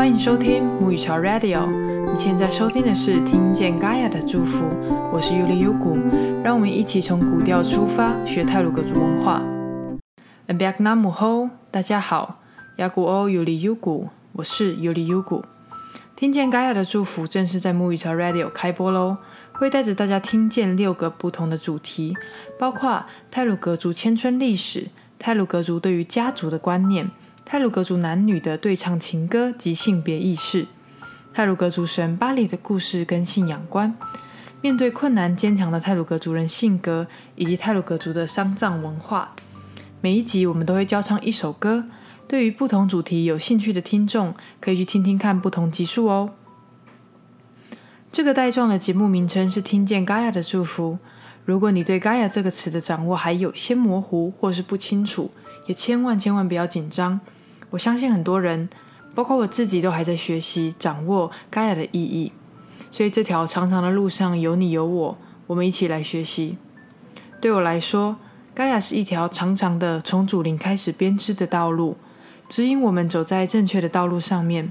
欢迎收听母语潮 Radio。你现在收听的是听见 Gaia 的祝福，我是尤里尤古。让我们一起从古调出发，学泰鲁格族文化。And back na mu ho，大家好，雅古欧尤里尤古，我是尤里尤古。听见 Gaia 的祝福正式在母语潮 Radio 开播喽，会带着大家听见六个不同的主题，包括泰鲁格族千春历史、泰鲁格族对于家族的观念。泰鲁格族男女的对唱情歌及性别意识，泰鲁格族神巴里的故事跟信仰观，面对困难坚强的泰鲁格族人性格，以及泰鲁格族的丧葬文化。每一集我们都会教唱一首歌，对于不同主题有兴趣的听众，可以去听听看不同集数哦。这个带状的节目名称是听见 Gaia 的祝福。如果你对 Gaia 这个词的掌握还有些模糊或是不清楚，也千万千万不要紧张。我相信很多人，包括我自己，都还在学习掌握盖亚的意义。所以这条长长的路上有你有我，我们一起来学习。对我来说，盖亚是一条长长的从祖灵开始编织的道路，指引我们走在正确的道路上面。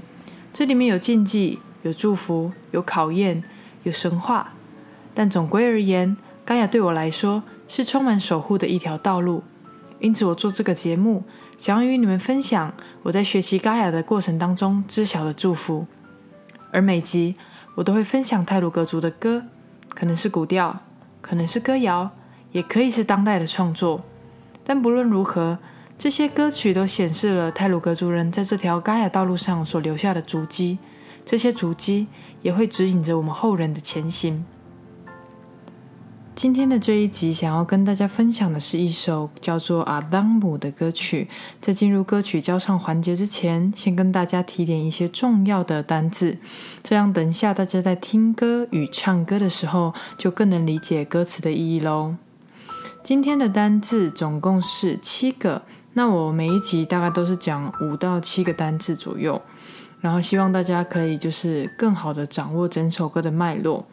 这里面有禁忌，有祝福，有考验，有神话。但总归而言，盖亚对我来说是充满守护的一条道路。因此，我做这个节目。想要与你们分享我在学习嘎雅的过程当中知晓的祝福，而每集我都会分享泰鲁格族的歌，可能是古调，可能是歌谣，也可以是当代的创作。但不论如何，这些歌曲都显示了泰鲁格族人在这条嘎雅道路上所留下的足迹，这些足迹也会指引着我们后人的前行。今天的这一集，想要跟大家分享的是一首叫做《阿当姆》的歌曲。在进入歌曲交唱环节之前，先跟大家提点一些重要的单字，这样等一下大家在听歌与唱歌的时候，就更能理解歌词的意义喽。今天的单字总共是七个，那我每一集大概都是讲五到七个单字左右，然后希望大家可以就是更好的掌握整首歌的脉络。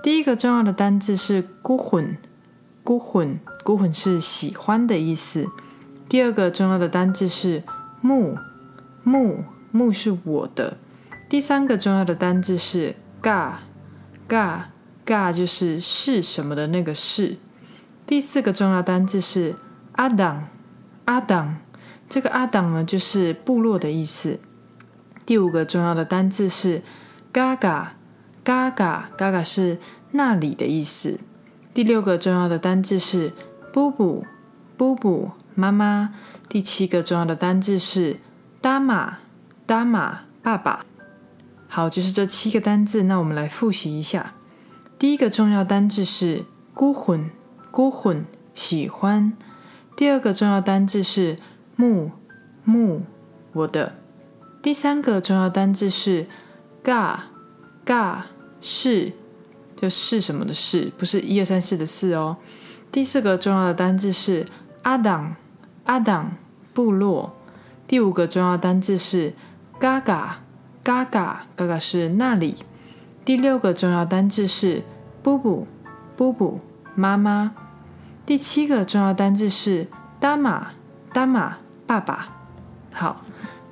第一个重要的单字是“孤魂”，“孤魂”“孤魂”是喜欢的意思。第二个重要的单字是“木”，“木”“木”是我的。第三个重要的单字是嘎”，“嘎”“嘎就是是什么的那个是。第四个重要单字是“阿党”，“阿党”这个“阿党”呢就是部落的意思。第五个重要的单字是 “gaga”。嘎嘎嘎嘎是那里的意思。第六个重要的单字是布布布布妈妈。第七个重要的单字是达玛达玛爸爸。好，就是这七个单字。那我们来复习一下。第一个重要单字是孤魂孤魂喜欢。第二个重要单字是木木我的。第三个重要单字是嘎嘎。是，就是什么的“是”，不是一二三四的“四”哦。第四个重要的单字是阿党，阿党部落。第五个重要单字是嘎嘎，嘎嘎，嘎嘎是那里。第六个重要单字是布布，布布妈妈。第七个重要单字是达玛，达玛爸爸。好，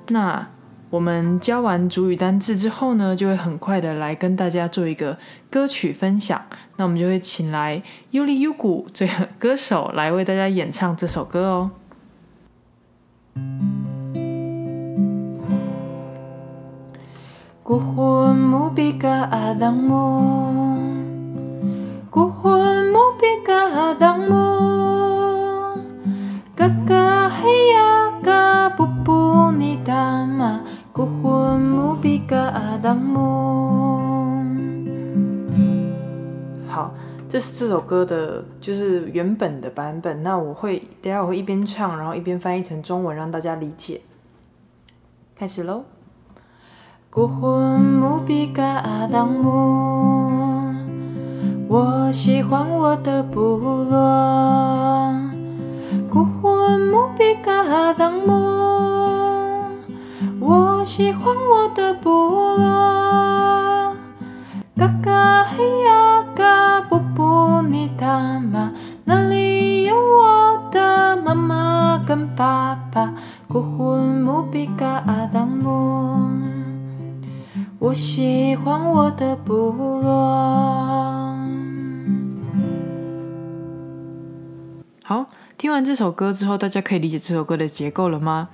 那。我们教完主语单字之后呢，就会很快的来跟大家做一个歌曲分享。那我们就会请来尤里尤古这个歌手来为大家演唱这首歌哦。好，这是这这首歌的，就是原本的版本。那我会等下我会一边唱，然后一边翻译成中文，让大家理解。开始喽。我喜欢我的部落。古魂木比嘎阿当木我喜欢我的部落，嘎嘎嘿呀跟爸爸，古魂木比嘎阿当木。我喜欢我的部落。好，听完这首歌之后，大家可以理解这首歌的结构了吗？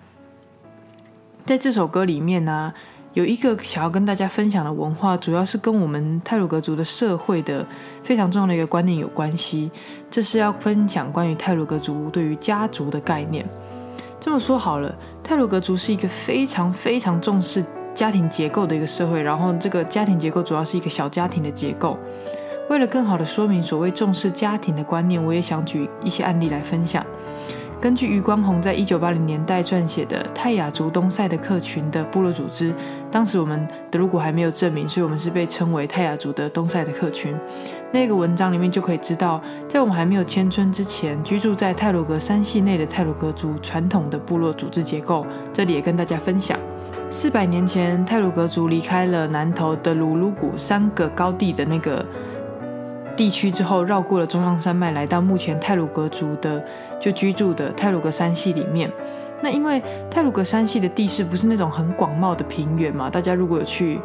在这首歌里面呢，有一个想要跟大家分享的文化，主要是跟我们泰鲁格族的社会的非常重要的一个观念有关系。这是要分享关于泰鲁格族对于家族的概念。这么说好了，泰鲁格族是一个非常非常重视家庭结构的一个社会，然后这个家庭结构主要是一个小家庭的结构。为了更好的说明所谓重视家庭的观念，我也想举一些案例来分享。根据余光宏在一九八零年代撰写的泰雅族东塞的客群的部落组织，当时我们德鲁古还没有证明，所以我们是被称为泰雅族的东塞的客群。那个文章里面就可以知道，在我们还没有迁村之前，居住在泰鲁格山系内的泰鲁格族传统的部落组织结构，这里也跟大家分享。四百年前，泰鲁格族离开了南头的鲁鲁谷三个高地的那个。地区之后，绕过了中央山脉，来到目前泰鲁格族的就居住的泰鲁格山系里面。那因为泰鲁格山系的地势不是那种很广袤的平原嘛，大家如果有去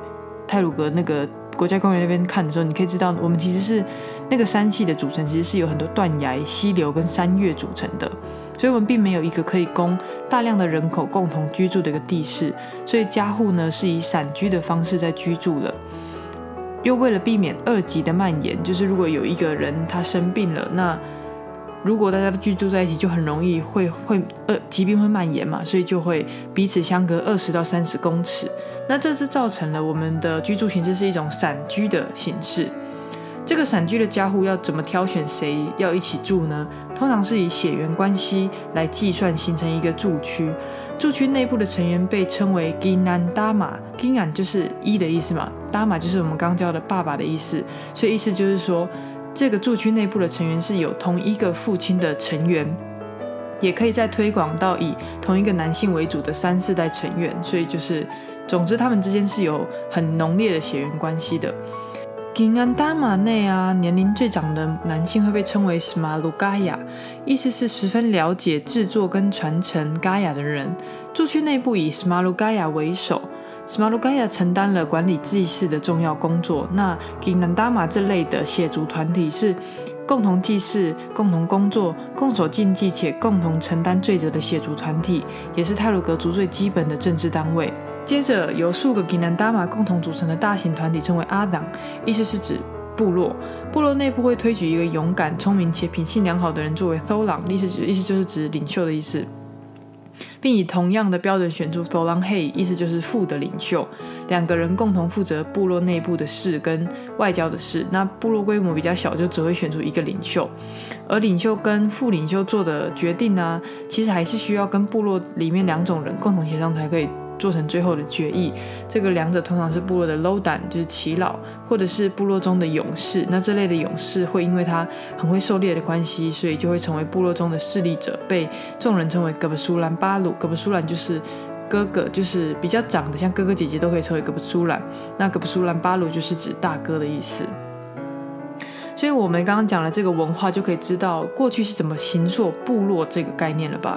泰鲁格那个国家公园那边看的时候，你可以知道，我们其实是那个山系的组成，其实是有很多断崖、溪流跟山岳组成的，所以我们并没有一个可以供大量的人口共同居住的一个地势，所以家户呢是以散居的方式在居住了。又为了避免二级的蔓延，就是如果有一个人他生病了，那如果大家居住在一起，就很容易会会呃疾病会蔓延嘛，所以就会彼此相隔二十到三十公尺。那这是造成了我们的居住形式是一种散居的形式。这个散居的家户要怎么挑选谁要一起住呢？通常是以血缘关系来计算，形成一个住区。住区内部的成员被称为 Ginan Dama，Ginan 就是一的意思嘛，Dama 就是我们刚教的爸爸的意思，所以意思就是说，这个住区内部的成员是有同一个父亲的成员，也可以再推广到以同一个男性为主的三四代成员，所以就是，总之他们之间是有很浓烈的血缘关系的。平安达马内啊，年龄最长的男性会被称为 Smalugaya，意思是十分了解制作跟传承 Gaya 的人。住区内部以 Smalugaya 为首，Smalugaya 承担了管理祭祀的重要工作。那 Ginandama 这类的血族团体是共同祭祀、共同工作、共守禁忌且共同承担罪责的血族团体，也是泰鲁格族最基本的政治单位。接着，由数个吉南达玛共同组成的大型团体称为阿党，意思是指部落。部落内部会推举一个勇敢、聪明且品性良好的人作为 Tholang，意思指意思就是指领袖的意思，并以同样的标准选出 Tholang Hey，意思就是副的领袖。两个人共同负责部落内部的事跟外交的事。那部落规模比较小，就只会选出一个领袖，而领袖跟副领袖做的决定呢，其实还是需要跟部落里面两种人共同协商才可以。做成最后的决议，这个两者通常是部落的 low 胆，就是耆老，或者是部落中的勇士。那这类的勇士会因为他很会狩猎的关系，所以就会成为部落中的势力者，被众人称为格布苏兰巴鲁。格布苏兰就是哥哥，就是比较长的，像哥哥姐姐都可以称为格布苏兰。那格布苏兰巴鲁就是指大哥的意思。所以我们刚刚讲了这个文化，就可以知道过去是怎么形塑部落这个概念了吧？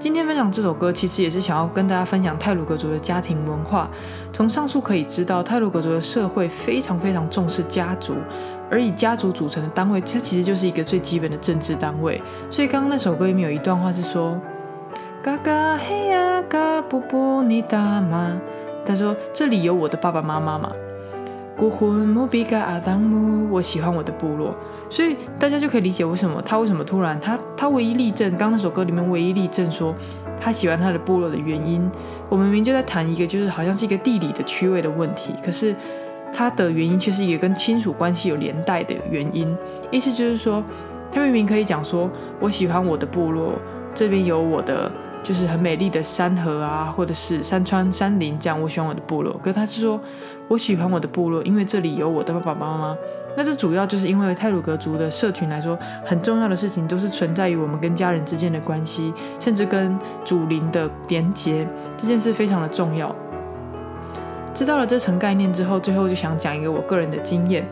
今天分享这首歌，其实也是想要跟大家分享泰鲁格族的家庭文化。从上述可以知道，泰鲁格族的社会非常非常重视家族，而以家族组成的单位，它其实就是一个最基本的政治单位。所以刚刚那首歌里面有一段话是说：“嘎嘎嘿呀嘎布布尼达玛。”他说：“这里有我的爸爸妈妈嘛。”古魂木比嘎阿当木，我喜欢我的部落。所以大家就可以理解为什么他为什么突然他他唯一立正，刚那首歌里面唯一立正说他喜欢他的部落的原因，我们明明就在谈一个就是好像是一个地理的区位的问题，可是他的原因却是一个跟亲属关系有连带的原因，意思就是说他明明可以讲说我喜欢我的部落，这边有我的就是很美丽的山河啊，或者是山川山林这样，我喜欢我的部落，可是他是说我喜欢我的部落，因为这里有我的爸爸妈妈。那这主要就是因为泰鲁格族的社群来说，很重要的事情都是存在于我们跟家人之间的关系，甚至跟祖灵的连结，这件事非常的重要。知道了这层概念之后，最后就想讲一个我个人的经验，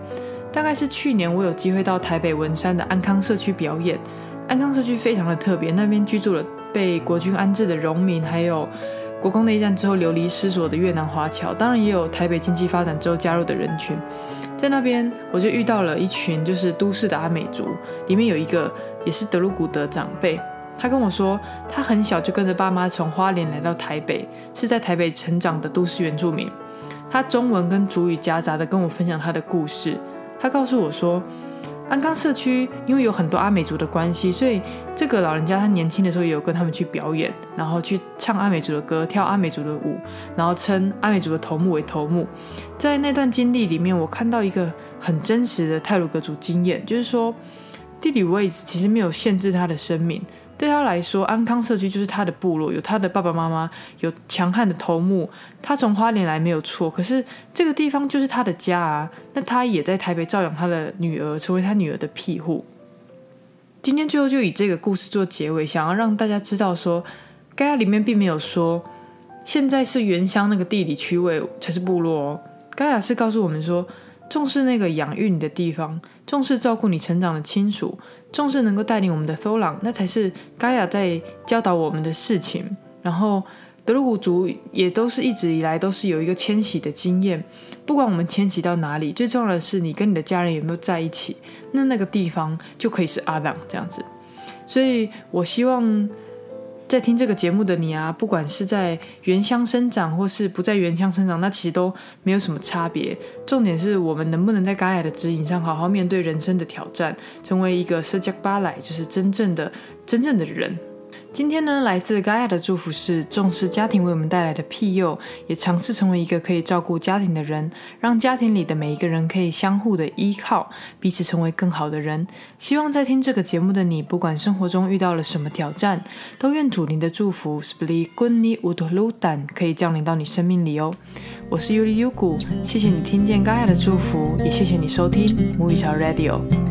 大概是去年我有机会到台北文山的安康社区表演，安康社区非常的特别，那边居住了被国军安置的农民，还有国共内战之后流离失所的越南华侨，当然也有台北经济发展之后加入的人群。在那边，我就遇到了一群就是都市的阿美族，里面有一个也是德鲁古的长辈，他跟我说，他很小就跟着爸妈从花莲来到台北，是在台北成长的都市原住民。他中文跟主语夹杂的跟我分享他的故事。他告诉我说。安康社区因为有很多阿美族的关系，所以这个老人家他年轻的时候也有跟他们去表演，然后去唱阿美族的歌，跳阿美族的舞，然后称阿美族的头目为头目。在那段经历里面，我看到一个很真实的泰鲁格族经验，就是说地理位置其实没有限制他的生命。对他来说，安康社区就是他的部落，有他的爸爸妈妈，有强悍的头目。他从花莲来没有错，可是这个地方就是他的家啊。那他也在台北照养他的女儿，成为他女儿的庇护。今天最后就以这个故事做结尾，想要让大家知道说，盖亚里面并没有说现在是原乡那个地理区位才是部落哦。盖亚是告诉我们说，重视那个养育你的地方，重视照顾你成长的亲属。重视能够带领我们的 t h o l a n 那才是 Gaia 在教导我们的事情。然后德鲁古族也都是一直以来都是有一个迁徙的经验，不管我们迁徙到哪里，最重要的是你跟你的家人有没有在一起，那那个地方就可以是阿朗这样子。所以我希望。在听这个节目的你啊，不管是在原乡生长，或是不在原乡生长，那其实都没有什么差别。重点是我们能不能在该来的指引上，好好面对人生的挑战，成为一个社交巴莱，就是真正的、真正的人。今天呢，来自 Gaia 的祝福是重视家庭为我们带来的庇佑，也尝试成为一个可以照顾家庭的人，让家庭里的每一个人可以相互的依靠，彼此成为更好的人。希望在听这个节目的你，不管生活中遇到了什么挑战，都愿主您的祝福 s p l i Gunni Udludan 可以降临到你生命里哦。我是 Yuli Yugu，谢谢你听见 Gaia 的祝福，也谢谢你收听母语潮 Radio。